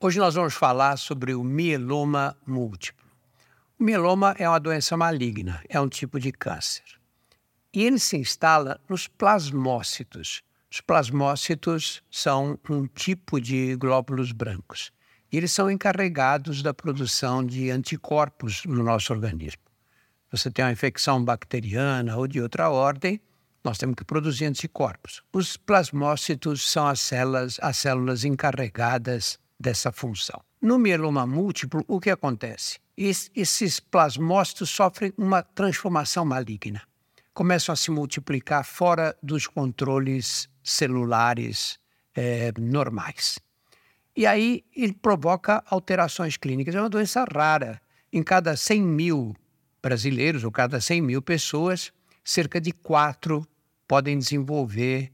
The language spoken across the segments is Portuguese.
Hoje nós vamos falar sobre o mieloma múltiplo. O mieloma é uma doença maligna, é um tipo de câncer. E ele se instala nos plasmócitos. Os plasmócitos são um tipo de glóbulos brancos. E eles são encarregados da produção de anticorpos no nosso organismo. Você tem uma infecção bacteriana ou de outra ordem, nós temos que produzir anticorpos. Os plasmócitos são as células, as células encarregadas dessa função. No mieloma múltiplo, o que acontece? esses plasmócitos sofrem uma transformação maligna. Começam a se multiplicar fora dos controles celulares é, normais. E aí ele provoca alterações clínicas. É uma doença rara. Em cada 100 mil brasileiros, ou cada 100 mil pessoas, cerca de quatro podem desenvolver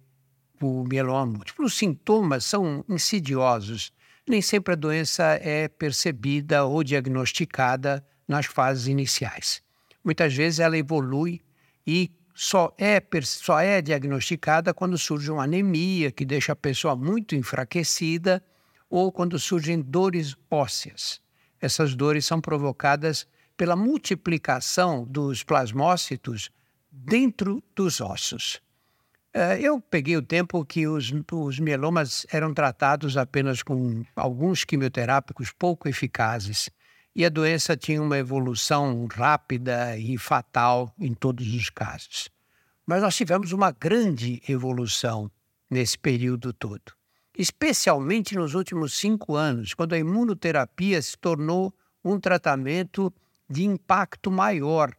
o mieloma múltiplo. Os sintomas são insidiosos nem sempre a doença é percebida ou diagnosticada nas fases iniciais. Muitas vezes ela evolui e só é, só é diagnosticada quando surge uma anemia que deixa a pessoa muito enfraquecida ou quando surgem dores ósseas. Essas dores são provocadas pela multiplicação dos plasmócitos dentro dos ossos. Eh, eu peguei o tempo que os, os mielomas eram tratados apenas com alguns quimioterápicos pouco eficazes e a doença tinha uma evolução rápida e fatal em todos os casos. Mas nós tivemos uma grande evolução nesse período todo, especialmente nos últimos cinco anos, quando a imunoterapia se tornou um tratamento de impacto maior,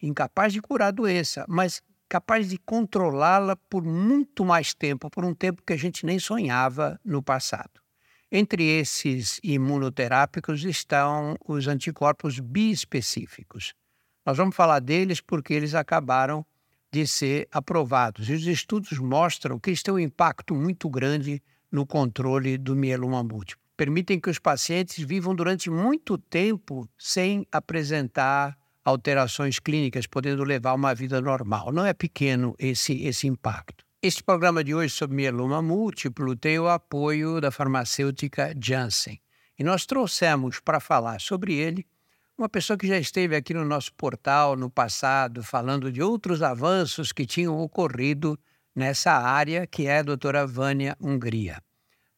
incapaz de curar a doença, mas capaz de controlá-la por muito mais tempo, por um tempo que a gente nem sonhava no passado. Entre esses imunoterápicos estão os anticorpos biespecíficos. Nós vamos falar deles porque eles acabaram de ser aprovados. E os estudos mostram que eles têm um impacto muito grande no controle do mieloma múltiplo. Permitem que os pacientes vivam durante muito tempo sem apresentar alterações clínicas, podendo levar uma vida normal. Não é pequeno esse, esse impacto. Este programa de hoje sobre mieloma múltiplo tem o apoio da farmacêutica Janssen. E nós trouxemos para falar sobre ele uma pessoa que já esteve aqui no nosso portal no passado, falando de outros avanços que tinham ocorrido nessa área, que é a doutora Vânia Hungria.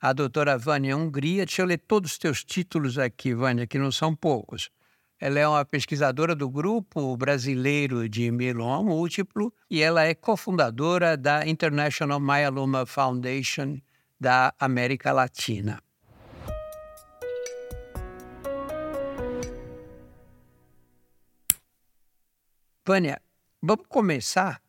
A doutora Vânia Hungria, deixa eu ler todos os teus títulos aqui, Vânia, que não são poucos. Ela é uma pesquisadora do Grupo Brasileiro de Mieloma Múltiplo e ela é cofundadora da International Myeloma Foundation da América Latina. Vânia, vamos começar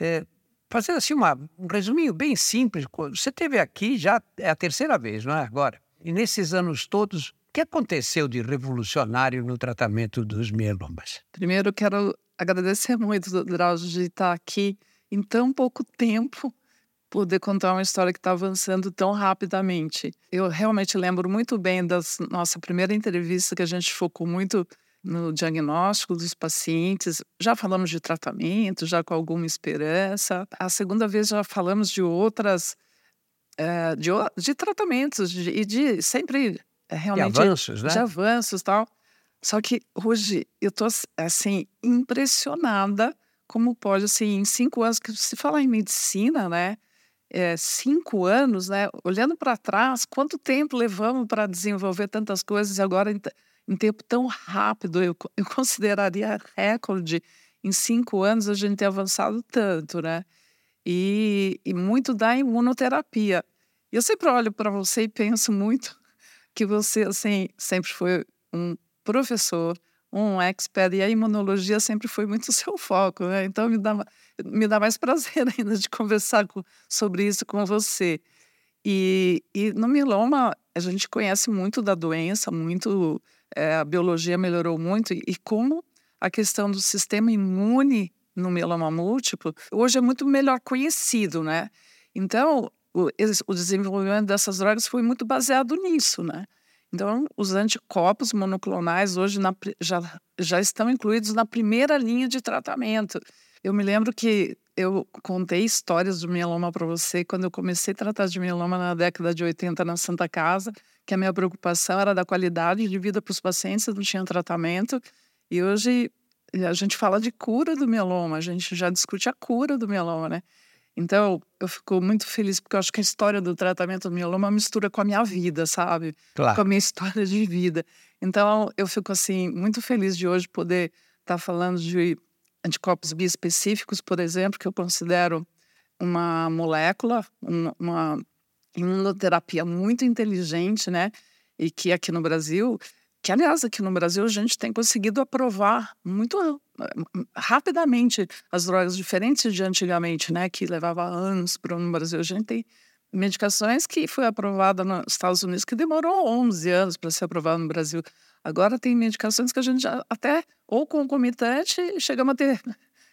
é, fazendo assim uma, um resuminho bem simples. Você teve aqui já é a terceira vez, não é? Agora. E nesses anos todos, que aconteceu de revolucionário no tratamento dos mielomas? Primeiro, quero agradecer muito, Drauzio, de estar aqui em tão pouco tempo poder contar uma história que está avançando tão rapidamente. Eu realmente lembro muito bem da nossa primeira entrevista que a gente focou muito no diagnóstico dos pacientes. Já falamos de tratamento, já com alguma esperança. A segunda vez já falamos de outras, é, de, de tratamentos e de, de sempre realmente de avanços, né? De avanços tal. Só que hoje eu tô assim impressionada como pode assim em cinco anos que se fala em medicina, né? É, cinco anos, né? Olhando para trás, quanto tempo levamos para desenvolver tantas coisas e agora em, em tempo tão rápido eu, eu consideraria recorde em cinco anos a gente ter avançado tanto, né? E, e muito da imunoterapia. Eu sempre olho para você e penso muito que você assim sempre foi um professor, um expert e a imunologia sempre foi muito seu foco, né? Então me dá me dá mais prazer ainda de conversar com, sobre isso com você. E, e no mieloma a gente conhece muito da doença, muito é, a biologia melhorou muito e, e como a questão do sistema imune no mieloma múltiplo hoje é muito melhor conhecido, né? Então o, desenvolvimento dessas drogas foi muito baseado nisso, né? Então, os anticorpos monoclonais hoje na, já, já estão incluídos na primeira linha de tratamento. Eu me lembro que eu contei histórias do mieloma para você quando eu comecei a tratar de mieloma na década de 80 na Santa Casa, que a minha preocupação era da qualidade de vida para os pacientes, não tinha tratamento. E hoje a gente fala de cura do mieloma, a gente já discute a cura do mieloma, né? Então, eu fico muito feliz porque eu acho que a história do tratamento do mieloma mistura com a minha vida, sabe? Claro. Com a minha história de vida. Então, eu fico assim muito feliz de hoje poder estar tá falando de anticorpos biespecíficos, por exemplo, que eu considero uma molécula, uma imunoterapia muito inteligente, né? E que aqui no Brasil, que aliás aqui no Brasil a gente tem conseguido aprovar muito eh, rapidamente as drogas diferentes de antigamente, né? Que levava anos para no Brasil. A gente tem medicações que foi aprovada nos Estados Unidos que demorou 11 anos para ser aprovada no Brasil. Agora tem medicações que a gente já, até ou concomitante chegamos a ter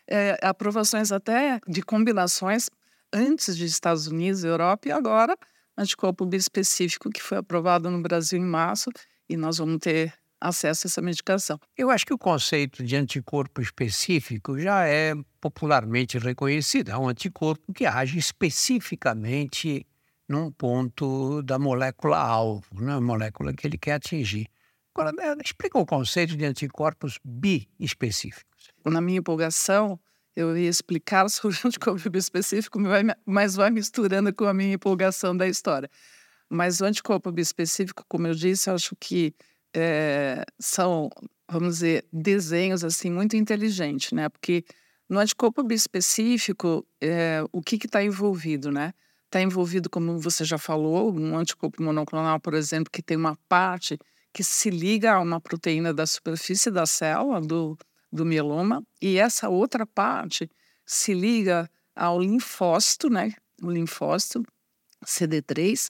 é, aprovações até de combinações antes de Estados Unidos, Europa e agora anticorpo bispecífico que foi aprovado no Brasil em março e nós vamos ter acesso a essa medicação. Eu acho que o conceito de anticorpo específico já é popularmente reconhecido. É um anticorpo que age especificamente num ponto da molécula alvo, né? molécula que ele quer atingir. Agora, né, explica o conceito de anticorpos biespecíficos. Na minha empolgação, eu ia explicar sobre o anticorpo específico, mas vai misturando com a minha empolgação da história. Mas o anticorpo bispecífico, como eu disse, eu acho que é, são, vamos dizer, desenhos assim muito inteligentes, né? Porque no anticorpo bispecífico, é, o que está envolvido, né? Está envolvido, como você já falou, um anticorpo monoclonal, por exemplo, que tem uma parte que se liga a uma proteína da superfície da célula, do, do mieloma, e essa outra parte se liga ao linfócito, né? O linfócito CD3,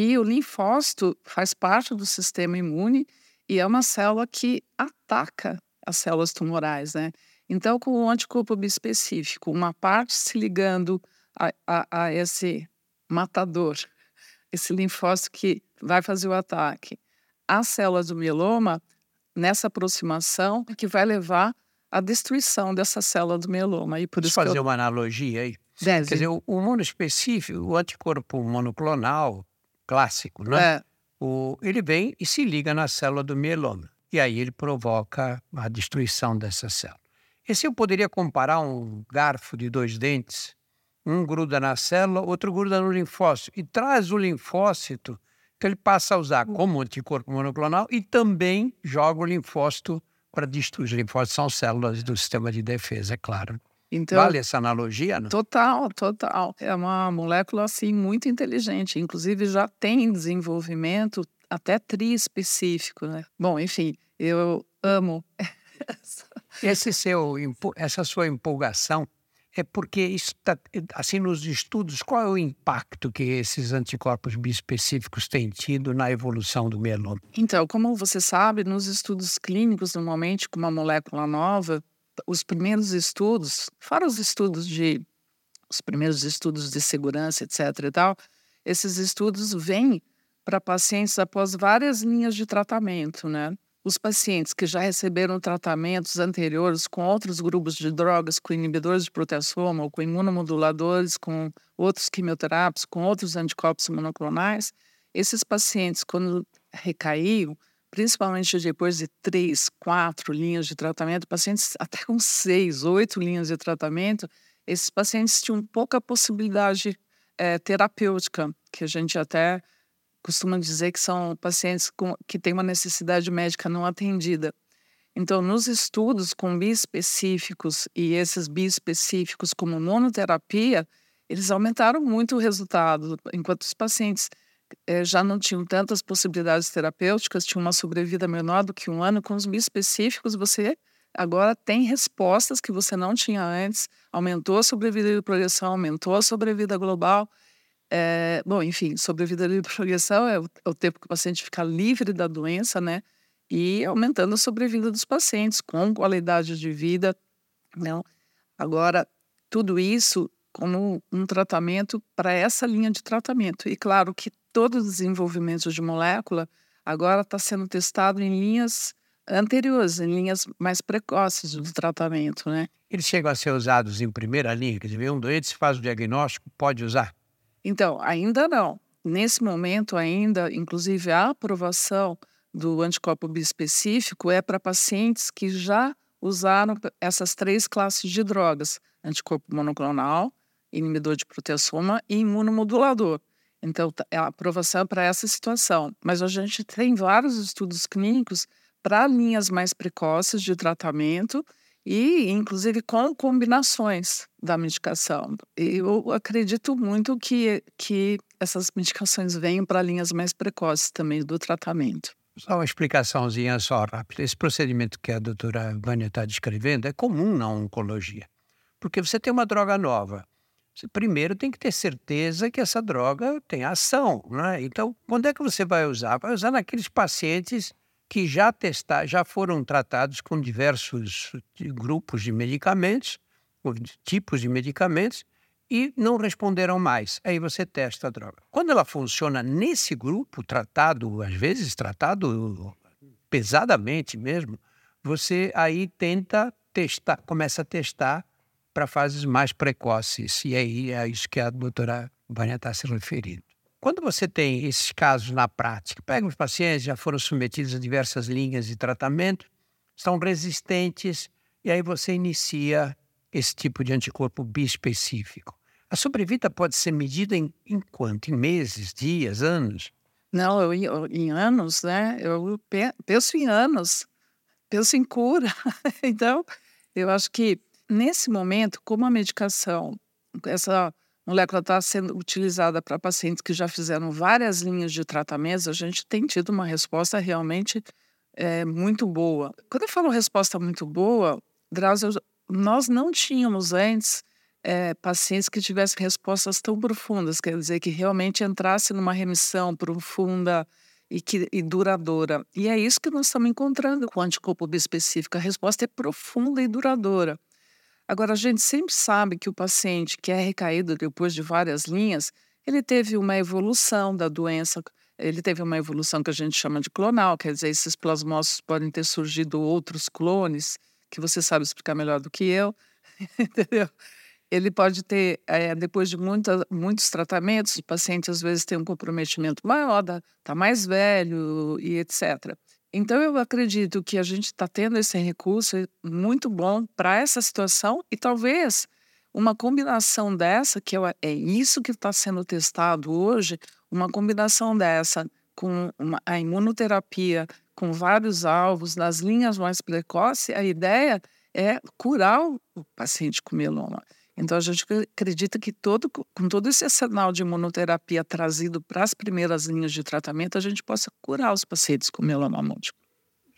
e o linfócito faz parte do sistema imune e é uma célula que ataca as células tumorais, né? Então, com o anticorpo bispecífico, uma parte se ligando a, a, a esse matador, esse linfócito que vai fazer o ataque, as células do mieloma, nessa aproximação, que vai levar a destruição dessa célula do mieloma. E por isso fazer eu... uma analogia aí? Deve. Quer dizer, o, o monoespecífico, o anticorpo monoclonal clássico, né? É. O, ele vem e se liga na célula do mieloma. E aí ele provoca a destruição dessa célula. Esse eu poderia comparar um garfo de dois dentes. Um gruda na célula, outro gruda no linfócito. E traz o linfócito que ele passa a usar como anticorpo monoclonal e também joga o linfócito para destruir. Os linfócitos são células do sistema de defesa, é claro. Então, vale essa analogia? Não? Total, total. É uma molécula assim muito inteligente. Inclusive já tem desenvolvimento até triespecífico, né? Bom, enfim, eu amo esse seu essa sua empolgação é porque está assim nos estudos qual é o impacto que esses anticorpos biespecíficos têm tido na evolução do mieloma? Então, como você sabe, nos estudos clínicos, normalmente com uma molécula nova, os primeiros estudos, fora os estudos de os primeiros estudos de segurança, etc e tal, esses estudos vêm para pacientes após várias linhas de tratamento, né? Os pacientes que já receberam tratamentos anteriores com outros grupos de drogas, com inibidores de proteasoma ou com imunomoduladores, com outros quimioterápicos, com outros anticorpos monoclonais, esses pacientes, quando recaíam, principalmente depois de três, quatro linhas de tratamento, pacientes até com seis, oito linhas de tratamento, esses pacientes tinham pouca possibilidade é, terapêutica, que a gente até costuma dizer que são pacientes com, que têm uma necessidade médica não atendida. Então, nos estudos com biespecíficos e esses biespecíficos como monoterapia, eles aumentaram muito o resultado, enquanto os pacientes já não tinham tantas possibilidades terapêuticas, tinham uma sobrevida menor do que um ano, com os biespecíficos você agora tem respostas que você não tinha antes, aumentou a sobrevida de progressão, aumentou a sobrevida global. É, bom, enfim, sobrevida de progressão é o, é o, tempo que o paciente fica livre da doença, né? E aumentando a sobrevida dos pacientes com qualidade de vida. Não? Né? Agora, tudo isso como um tratamento para essa linha de tratamento. E claro que todo o desenvolvimento de molécula agora está sendo testado em linhas anteriores, em linhas mais precoces do tratamento, né? Eles chegam a ser usados em primeira linha, quer dizer, um doente se faz o diagnóstico, pode usar? Então, ainda não. nesse momento ainda, inclusive a aprovação do anticorpo bispecífico é para pacientes que já usaram essas três classes de drogas: anticorpo monoclonal, inibidor de proteasoma e imunomodulador. Então, tá, a aprovação é para essa situação. Mas a gente tem vários estudos clínicos para linhas mais precoces de tratamento e, inclusive, com combinações da medicação. Eu acredito muito que, que essas medicações venham para linhas mais precoces também do tratamento. Só uma explicaçãozinha só rápida. Esse procedimento que a doutora Vânia está descrevendo é comum na oncologia. Porque você tem uma droga nova. Você primeiro tem que ter certeza que essa droga tem ação. Né? Então, quando é que você vai usar? Vai usar naqueles pacientes que já testar, já foram tratados com diversos grupos de medicamentos, tipos de medicamentos, e não responderam mais. Aí você testa a droga. Quando ela funciona nesse grupo, tratado, às vezes tratado pesadamente mesmo, você aí tenta testar, começa a testar para fases mais precoces. E aí é isso que a doutora Vânia está se referindo. Quando você tem esses casos na prática, pega os pacientes, já foram submetidos a diversas linhas de tratamento, são resistentes, e aí você inicia esse tipo de anticorpo bispecífico. A sobrevida pode ser medida em, em quanto? Em meses, dias, anos? Não, eu, eu, em anos, né? Eu penso em anos, penso em cura. então, eu acho que nesse momento, como a medicação, essa molécula está sendo utilizada para pacientes que já fizeram várias linhas de tratamentos, a gente tem tido uma resposta realmente é, muito boa. Quando eu falo resposta muito boa, Drauzio, nós não tínhamos antes é, pacientes que tivessem respostas tão profundas, quer dizer, que realmente entrasse numa remissão profunda e, que, e duradoura. E é isso que nós estamos encontrando com anticorpo específico. A resposta é profunda e duradoura. Agora, a gente sempre sabe que o paciente que é recaído depois de várias linhas, ele teve uma evolução da doença, ele teve uma evolução que a gente chama de clonal, quer dizer, esses plasmócitos podem ter surgido outros clones, que você sabe explicar melhor do que eu, entendeu? Ele pode ter, é, depois de muita, muitos tratamentos, o paciente às vezes tem um comprometimento maior, está mais velho e etc. Então, eu acredito que a gente está tendo esse recurso muito bom para essa situação e talvez uma combinação dessa, que é isso que está sendo testado hoje, uma combinação dessa com uma, a imunoterapia com vários alvos nas linhas mais precoces, a ideia é curar o paciente com mieloma. Então, a gente acredita que todo, com todo esse arsenal de imunoterapia trazido para as primeiras linhas de tratamento, a gente possa curar os pacientes com mieloma múltiplo.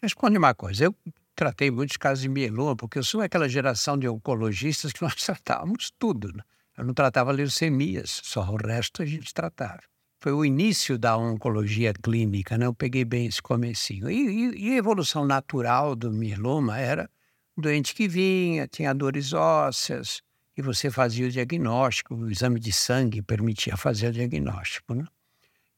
Responde uma coisa. Eu tratei muitos casos de mieloma, porque eu sou aquela geração de oncologistas que nós tratávamos tudo. Né? Eu não tratava leucemias, só o resto a gente tratava. Foi o início da oncologia clínica, né? Eu peguei bem esse comecinho. E, e, e a evolução natural do mieloma era doente que vinha, tinha dores ósseas, e você fazia o diagnóstico, o exame de sangue permitia fazer o diagnóstico. Né?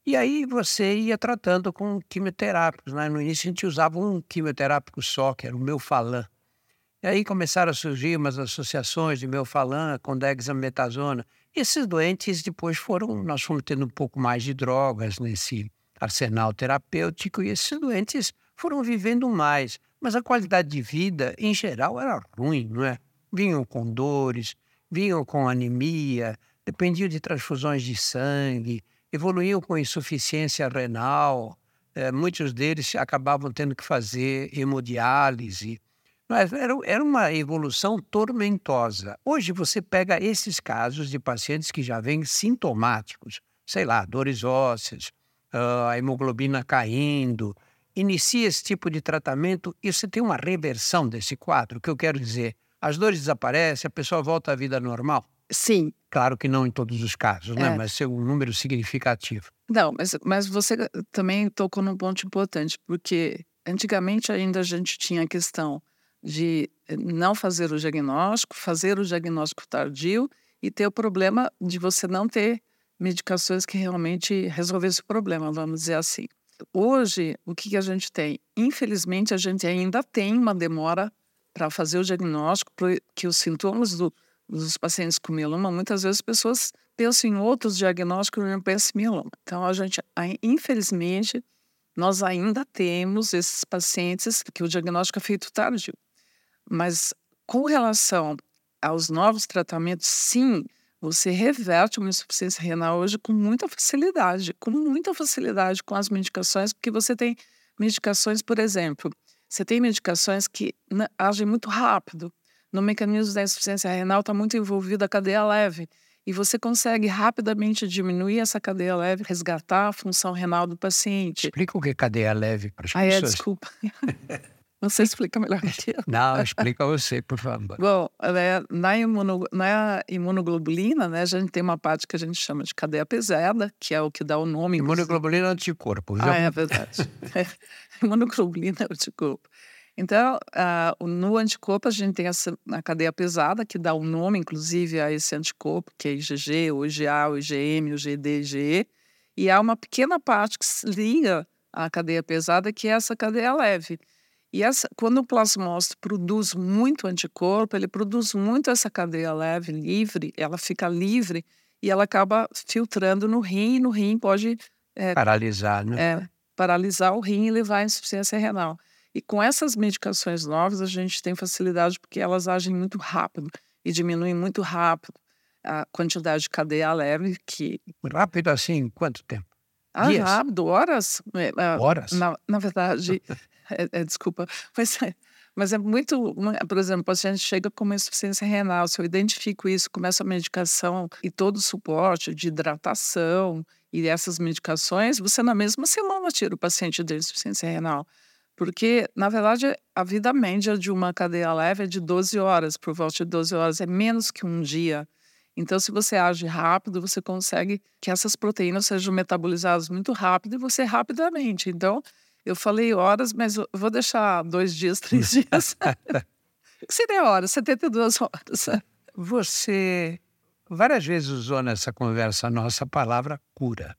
E aí você ia tratando com quimioterápicos. Né? No início a gente usava um quimioterápico só, que era o Melfalan. E aí começaram a surgir umas associações de Melfalan com dexametasona. E esses doentes depois foram, nós fomos tendo um pouco mais de drogas nesse arsenal terapêutico e esses doentes foram vivendo mais. Mas a qualidade de vida, em geral, era ruim, não é? Vinham com dores, vinham com anemia, dependiam de transfusões de sangue, evoluíam com insuficiência renal, é, muitos deles acabavam tendo que fazer hemodiálise. Mas era, era uma evolução tormentosa. Hoje você pega esses casos de pacientes que já vêm sintomáticos, sei lá, dores ósseas, uh, a hemoglobina caindo, inicia esse tipo de tratamento e você tem uma reversão desse quadro. O que eu quero dizer? As dores desaparecem, a pessoa volta à vida normal? Sim. Claro que não em todos os casos, né? É. Mas ser um número significativo. Não, mas, mas você também tocou num ponto importante, porque antigamente ainda a gente tinha a questão de não fazer o diagnóstico, fazer o diagnóstico tardio e ter o problema de você não ter medicações que realmente resolvessem o problema, vamos dizer assim. Hoje, o que a gente tem? Infelizmente, a gente ainda tem uma demora para fazer o diagnóstico, que os sintomas do, dos pacientes com mieloma, muitas vezes as pessoas penso em outros diagnósticos, eu não penso em mieloma. Então, a gente, infelizmente, nós ainda temos esses pacientes que o diagnóstico é feito tardio. Mas com relação aos novos tratamentos, sim, você reverte uma insuficiência renal hoje com muita facilidade, com muita facilidade com as medicações, porque você tem medicações, por exemplo, você tem medicações que agem muito rápido. No mecanismo da insuficiência renal está muito envolvida a cadeia leve. E você consegue rapidamente diminuir essa cadeia leve, resgatar a função renal do paciente. Explica o que é cadeia leve para as ah, pessoas. É, desculpa. Você explica melhor que eu. Não, explica você, por favor. Bom, né, na, imuno, na imunoglobulina, né, a gente tem uma parte que a gente chama de cadeia pesada, que é o que dá o nome. Imunoglobulina é anticorpo. Ah, é verdade. imunoglobulina é anticorpo. Então, uh, no anticorpo, a gente tem essa, a cadeia pesada, que dá o um nome, inclusive, a esse anticorpo, que é IgG, o IgA, o IgM, o GD, IgE. E há uma pequena parte que se liga à cadeia pesada, que é essa cadeia leve. E essa, quando o plasmócito produz muito anticorpo, ele produz muito essa cadeia leve, livre, ela fica livre e ela acaba filtrando no rim, e no rim pode... É, paralisar, né? É, paralisar o rim e levar à insuficiência renal. E com essas medicações novas, a gente tem facilidade porque elas agem muito rápido e diminuem muito rápido a quantidade de cadeia leve que... Rápido assim, quanto tempo? Ah, Dias? rápido, horas. É, é, horas? Na, na verdade, é, é, desculpa, mas é, mas é muito, por exemplo, o paciente chega com uma insuficiência renal, se eu identifico isso, começo a medicação e todo o suporte de hidratação e essas medicações, você na mesma semana tira o paciente da insuficiência renal. Porque, na verdade, a vida média de uma cadeia leve é de 12 horas, por volta de 12 horas, é menos que um dia. Então, se você age rápido, você consegue que essas proteínas sejam metabolizadas muito rápido e você rapidamente. Então, eu falei horas, mas vou deixar dois dias, três dias. que seria horas? 72 horas. Você várias vezes usou nessa conversa nossa palavra cura.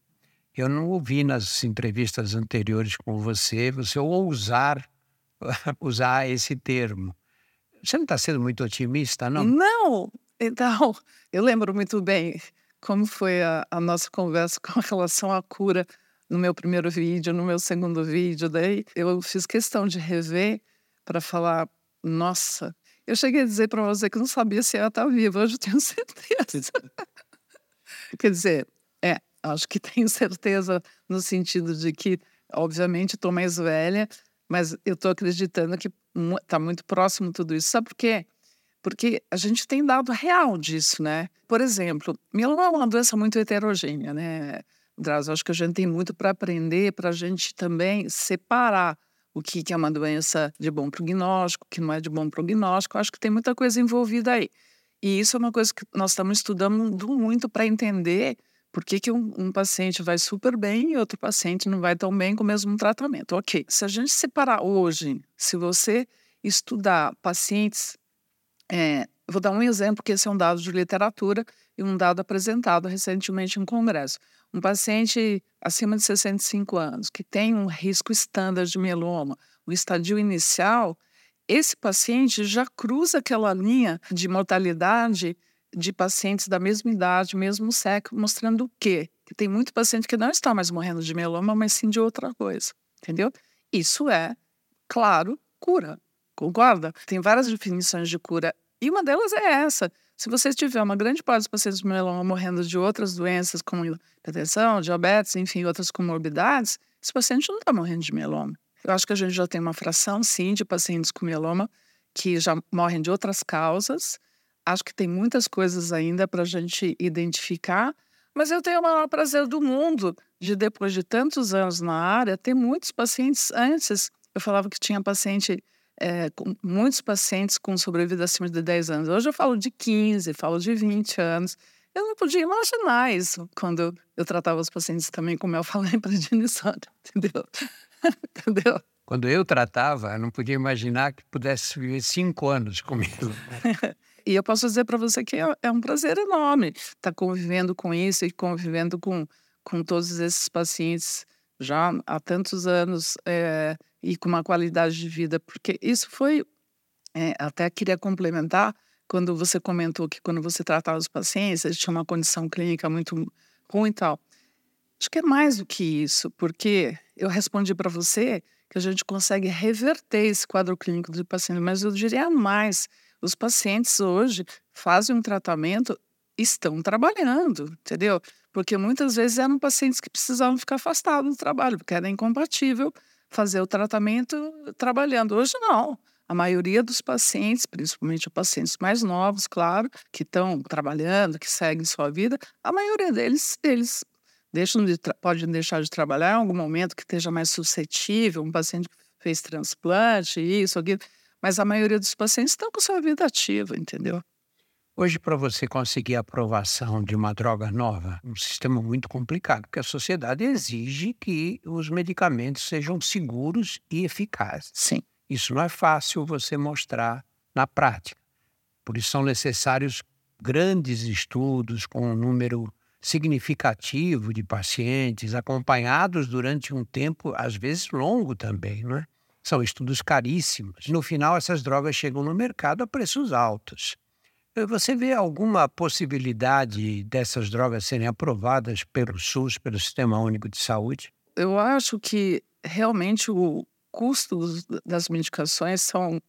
Eu não ouvi nas entrevistas anteriores com você você ousar usar esse termo. Você não está sendo muito otimista, não? Não! Então, eu lembro muito bem como foi a, a, nossa conversa com relação à cura no meu primeiro vídeo, no meu segundo vídeo. Daí eu fiz questão de rever para falar: nossa, eu cheguei a dizer para você que não sabia se ela estava viva, hoje eu tenho certeza. Quer dizer, é, Acho que tenho certeza no sentido de que, obviamente, estou mais velha, mas eu estou acreditando que está muito próximo tudo isso. Sabe por quê? Porque a gente tem dado real disso, né? Por exemplo, mieloma é uma doença muito heterogênea, né? Drauzio, acho que a gente tem muito para aprender, para a gente também separar o que é uma doença de bom prognóstico, que não é de bom prognóstico. Acho que tem muita coisa envolvida aí. E isso é uma coisa que nós estamos estudando muito para entender por que, que um, um, paciente vai super bem e outro paciente não vai tão bem com o mesmo tratamento? Ok, se a gente separar hoje, se você estudar pacientes, é, vou dar um exemplo, que esse é um dado de literatura e um dado apresentado recentemente em congresso. Um paciente acima de 65 anos, que tem um risco estándar de mieloma, o estadio inicial, esse paciente já cruza aquela linha de mortalidade de pacientes da mesma idade, mesmo sexo, mostrando o quê? Que tem muito paciente que não está mais morrendo de mieloma, mas sim de outra coisa, entendeu? Isso é, claro, cura, concorda? Tem várias definições de cura e uma delas é essa. Se você tiver uma grande parte dos pacientes de mieloma morrendo de outras doenças, como hipertensão, diabetes, enfim, outras comorbidades, esse paciente não está morrendo de mieloma. Eu acho que a gente já tem uma fração, sim, de pacientes com mieloma que já morrem de outras causas, Acho que tem muitas coisas ainda para a gente identificar, mas eu tenho o maior prazer do mundo de, depois de tantos anos na área, ter muitos pacientes antes. Eu falava que tinha paciente, é, com, muitos pacientes com sobrevida acima de 10 anos. Hoje eu falo de 15, falo de 20 anos. Eu não podia imaginar isso quando eu tratava os pacientes também, como eu falei para a Dinisson, entendeu? entendeu? Quando eu tratava, eu não podia imaginar que pudesse viver cinco anos comigo. E eu posso dizer para você que é, é, um prazer enorme estar tá convivendo com isso e convivendo com, com todos esses pacientes já há tantos anos é, e com uma qualidade de vida, porque isso foi, é, até queria complementar, quando você comentou que quando você tratava os pacientes, eles tinham uma condição clínica muito ruim e tal. Acho que é mais do que isso, porque eu respondi para você que a gente consegue reverter esse quadro clínico do paciente, mas eu diria mais: os pacientes hoje fazem um tratamento, estão trabalhando, entendeu? Porque muitas vezes eram pacientes que precisavam ficar afastados do trabalho, porque era incompatível fazer o tratamento trabalhando. Hoje não. A maioria dos pacientes, principalmente os pacientes mais novos, claro, que estão trabalhando, que seguem sua vida, a maioria deles, eles deixam de podem deixar de trabalhar em algum momento que esteja mais suscetível, um paciente que fez transplante, isso, aquilo, mas a maioria dos pacientes estão com sua vida ativa, entendeu? Hoje, para você conseguir a aprovação de uma droga nova, é um sistema muito complicado, porque a sociedade exige que os medicamentos sejam seguros e eficazes. Sim. Isso não é fácil você mostrar na prática. Por isso são necessários grandes estudos com um número significativo de pacientes, acompanhados durante um tempo, às vezes longo também, não é? São estudos caríssimos. No final, essas drogas chegam no mercado a preços altos. Eh, você vê alguma possibilidade dessas drogas serem aprovadas pelo SUS, pelo Sistema Único de Saúde? Eu acho que realmente o custo das medicações são,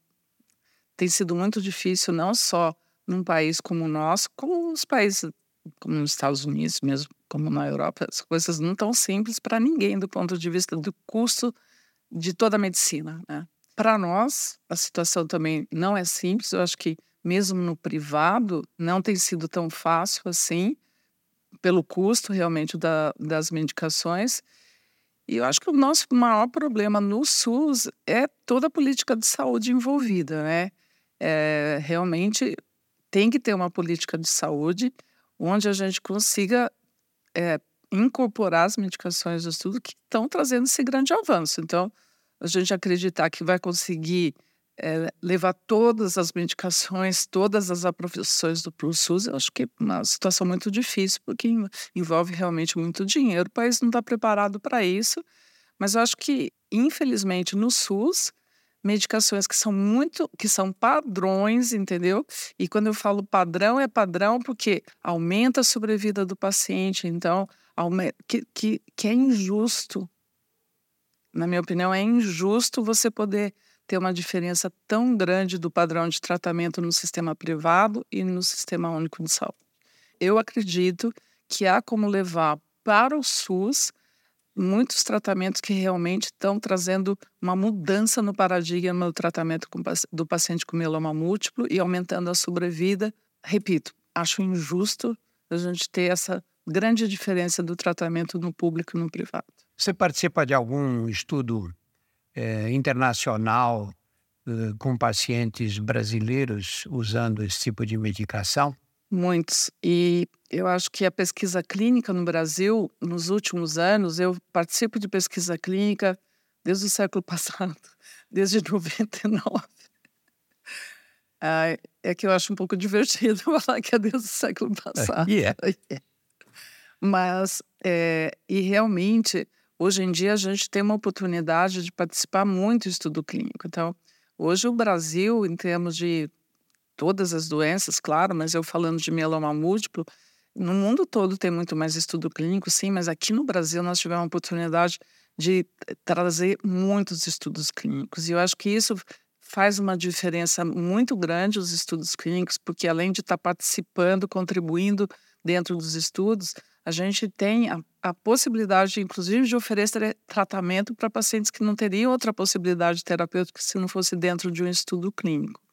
tem sido muito difícil, não só num país como o nosso, como nos países como nos Estados Unidos, mesmo como na Europa, as coisas não estão simples para ninguém do ponto de vista do custo de toda a medicina. Né? Para nós, a situação também não é simples. Eu acho que mesmo no privado não tem sido tão fácil assim, pelo custo realmente da, das medicações. E eu acho que o nosso maior problema no SUS é toda a política de saúde envolvida, né? É, realmente tem que ter uma política de saúde onde a gente consiga é, incorporar as medicações do estudo que estão trazendo esse grande avanço. Então, a gente acreditar que vai conseguir é, levar todas as medicações, todas as aprovações do SUS, eu acho que é uma situação muito difícil, porque envolve realmente muito dinheiro. O país não está preparado para isso, mas eu acho que, infelizmente, no SUS, medicações que são muito, que são padrões, entendeu? E quando eu falo padrão, é padrão porque aumenta a sobrevida do paciente, então, que, que, que é injusto. Na minha opinião, é injusto você poder ter uma diferença tão grande do padrão de tratamento no sistema privado e no sistema único de saúde. Eu acredito que há como levar para o SUS muitos tratamentos que realmente estão trazendo uma mudança no paradigma do tratamento do paciente com mieloma múltiplo e aumentando a sobrevida. Repito, acho injusto a gente ter essa grande diferença do tratamento no público e no privado. Você participa de algum estudo é, internacional eh, com pacientes brasileiros usando esse tipo de medicação? Muitos. E eu acho que a pesquisa clínica no Brasil, nos últimos anos, eu participo de pesquisa clínica desde o século passado, desde 99. Ah, é que eu acho um pouco divertido falar que é desde o século passado. Yeah. Mas, é, e realmente, hoje em dia a gente tem uma oportunidade de participar muito do estudo clínico. Então, hoje o Brasil, em termos de todas as doenças, claro, mas eu falando de mieloma múltiplo, no mundo todo tem muito mais estudo clínico, sim, mas aqui no Brasil nós tivemos a oportunidade de trazer muitos estudos clínicos. E eu acho que isso faz uma diferença muito grande os estudos clínicos, porque além de estar participando, contribuindo dentro dos estudos, a gente tem a, a possibilidade, inclusive, de oferecer tratamento para pacientes que não teriam outra possibilidade terapêutica se não fosse dentro de um estudo clínico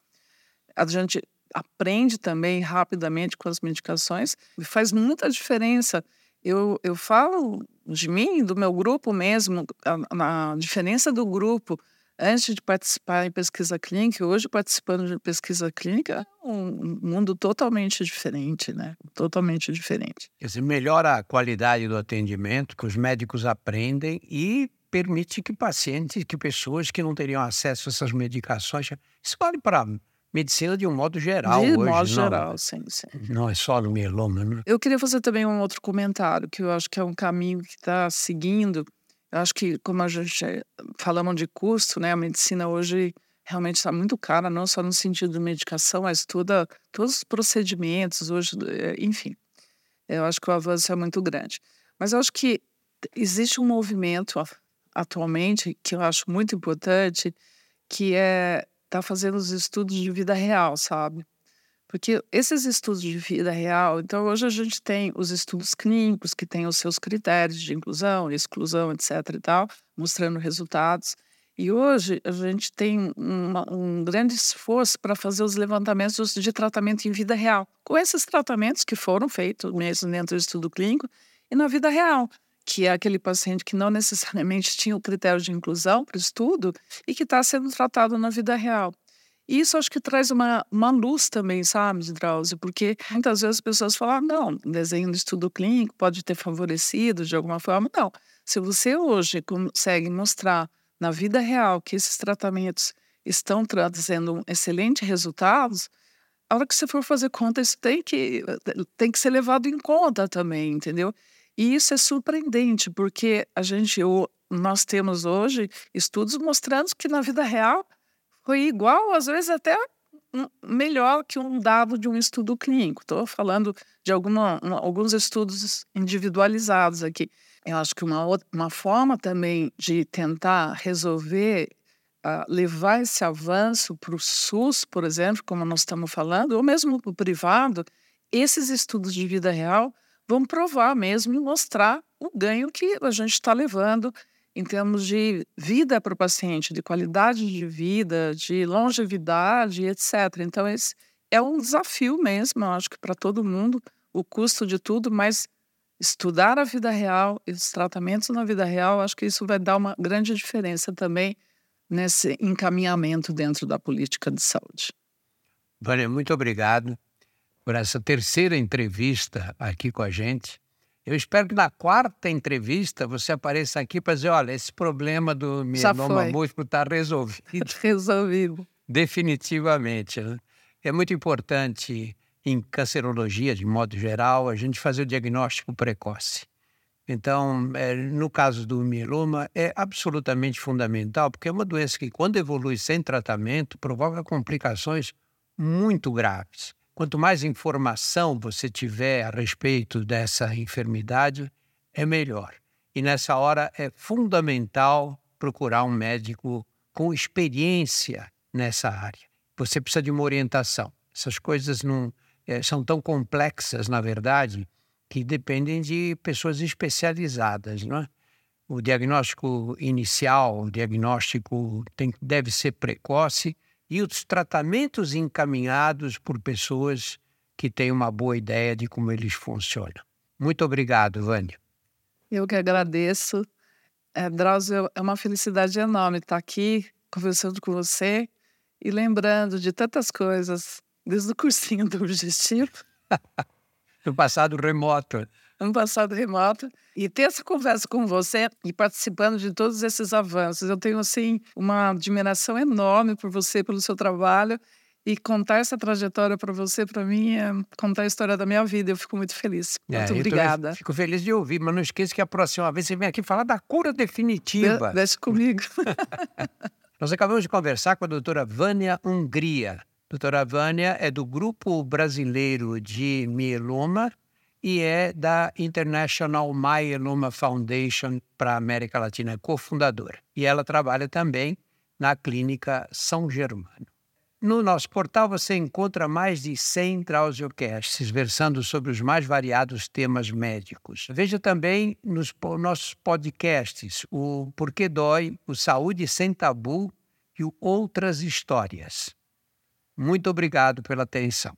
a gente aprende também rapidamente com as medicações e faz muita diferença. Eu, eu falo de mim, do meu grupo mesmo, a diferença do grupo antes de participar em pesquisa clínica, hoje participando de pesquisa clínica, é um mundo totalmente diferente, né? Totalmente diferente. Quer dizer, melhora a qualidade do atendimento, que os médicos aprendem e permite que pacientes, que pessoas que não teriam acesso a essas medicações, isso vale para medicina de um modo geral de hoje. modo não, geral, sim, sim. Não é só no mieloma, né? Eu queria fazer também um outro comentário, que eu acho que é um caminho que está seguindo. Eu acho que, como a gente falamos de custo, né, a medicina hoje realmente está muito cara, não só no sentido de medicação, mas toda, todos os procedimentos hoje, eh, enfim. Eu acho que o avanço é muito grande. Mas eu acho que existe um movimento atualmente que eu acho muito importante, que é tá fazendo os estudos de vida real, sabe? Porque esses estudos de vida real, então hoje a gente tem os estudos clínicos que têm os seus critérios de inclusão, exclusão, etc e tal, mostrando resultados. E hoje a gente tem uma, um grande esforço para fazer os levantamentos de tratamento em vida real, com esses tratamentos que foram feitos mesmo dentro do estudo clínico e na vida real, que é aquele paciente que não necessariamente tinha o critério de inclusão para o estudo e que está sendo tratado na vida real. Isso acho que traz uma, uma luz também, sabe, Drauzio? Porque muitas vezes as pessoas falam, ah, não, desenho do estudo clínico pode ter favorecido de alguma forma. Não. Se você hoje consegue mostrar na vida real que esses tratamentos estão trazendo excelentes resultados, a hora que você for fazer conta, isso tem que, tem que ser levado em conta também, entendeu? E isso é surpreendente, porque a gente, nós temos hoje estudos mostrando que na vida real foi igual, às vezes até melhor que um dado de um estudo clínico. Estou falando de alguma, alguns estudos individualizados aqui. Eu acho que uma, outra, uma forma também de tentar resolver, uh, levar esse avanço para o SUS, por exemplo, como nós estamos falando, ou mesmo para o privado, esses estudos de vida real vão provar mesmo e mostrar o ganho que a gente está levando em termos de vida para o paciente, de qualidade de vida, de longevidade, etc. Então, esse é um desafio mesmo, eu acho que para todo mundo, o custo de tudo, mas estudar a vida real e os tratamentos na vida real, acho que isso vai dar uma grande diferença também nesse encaminhamento dentro da política de saúde. Vânia, muito obrigado por essa terceira entrevista aqui com a gente. Eu espero que na quarta entrevista você apareça aqui para dizer: olha, esse problema do mieloma múltiplo está resolvido. Resolvido. Definitivamente. Né? É muito importante em cancerologia, de modo geral, a gente fazer o diagnóstico precoce. Então, é, no caso do mieloma, é absolutamente fundamental, porque é uma doença que, quando evolui sem tratamento, provoca complicações muito graves. Quanto mais informação você tiver a respeito dessa enfermidade, é melhor. E nessa hora é fundamental procurar um médico com experiência nessa área. Você precisa de uma orientação. Essas coisas não é, são tão complexas, na verdade, que dependem de pessoas especializadas, não é? O diagnóstico inicial, o diagnóstico tem, deve ser precoce e os tratamentos encaminhados por pessoas que têm uma boa ideia de como eles funcionam. Muito obrigado, Vânia. Eu que agradeço. É, Drauzio, é uma felicidade enorme estar aqui conversando com você e lembrando de tantas coisas, desde o cursinho do Objetivo. no passado remoto ano passado remoto, e ter essa conversa com você e participando de todos esses avanços. Eu tenho, assim, uma admiração enorme por você, pelo seu trabalho, e contar essa trajetória para você, para mim, é contar a história da minha vida. Eu fico muito feliz. É, muito obrigada. Fico feliz de ouvir, mas não esqueça que a próxima vez você vem aqui falar da cura definitiva. De deixa comigo. Nós acabamos de conversar com a doutora Vânia Hungria. Doutora Vânia é do Grupo Brasileiro de Mieloma e é da International Myeloma Foundation para a América Latina, é cofundadora. E ela trabalha também na Clínica São Germano. No nosso portal você encontra mais de 100 Trauziocasts versando sobre os mais variados temas médicos. Veja também nos nossos podcasts o Porquê Dói, o Saúde Sem Tabu e o Outras Histórias. Muito obrigado pela atenção.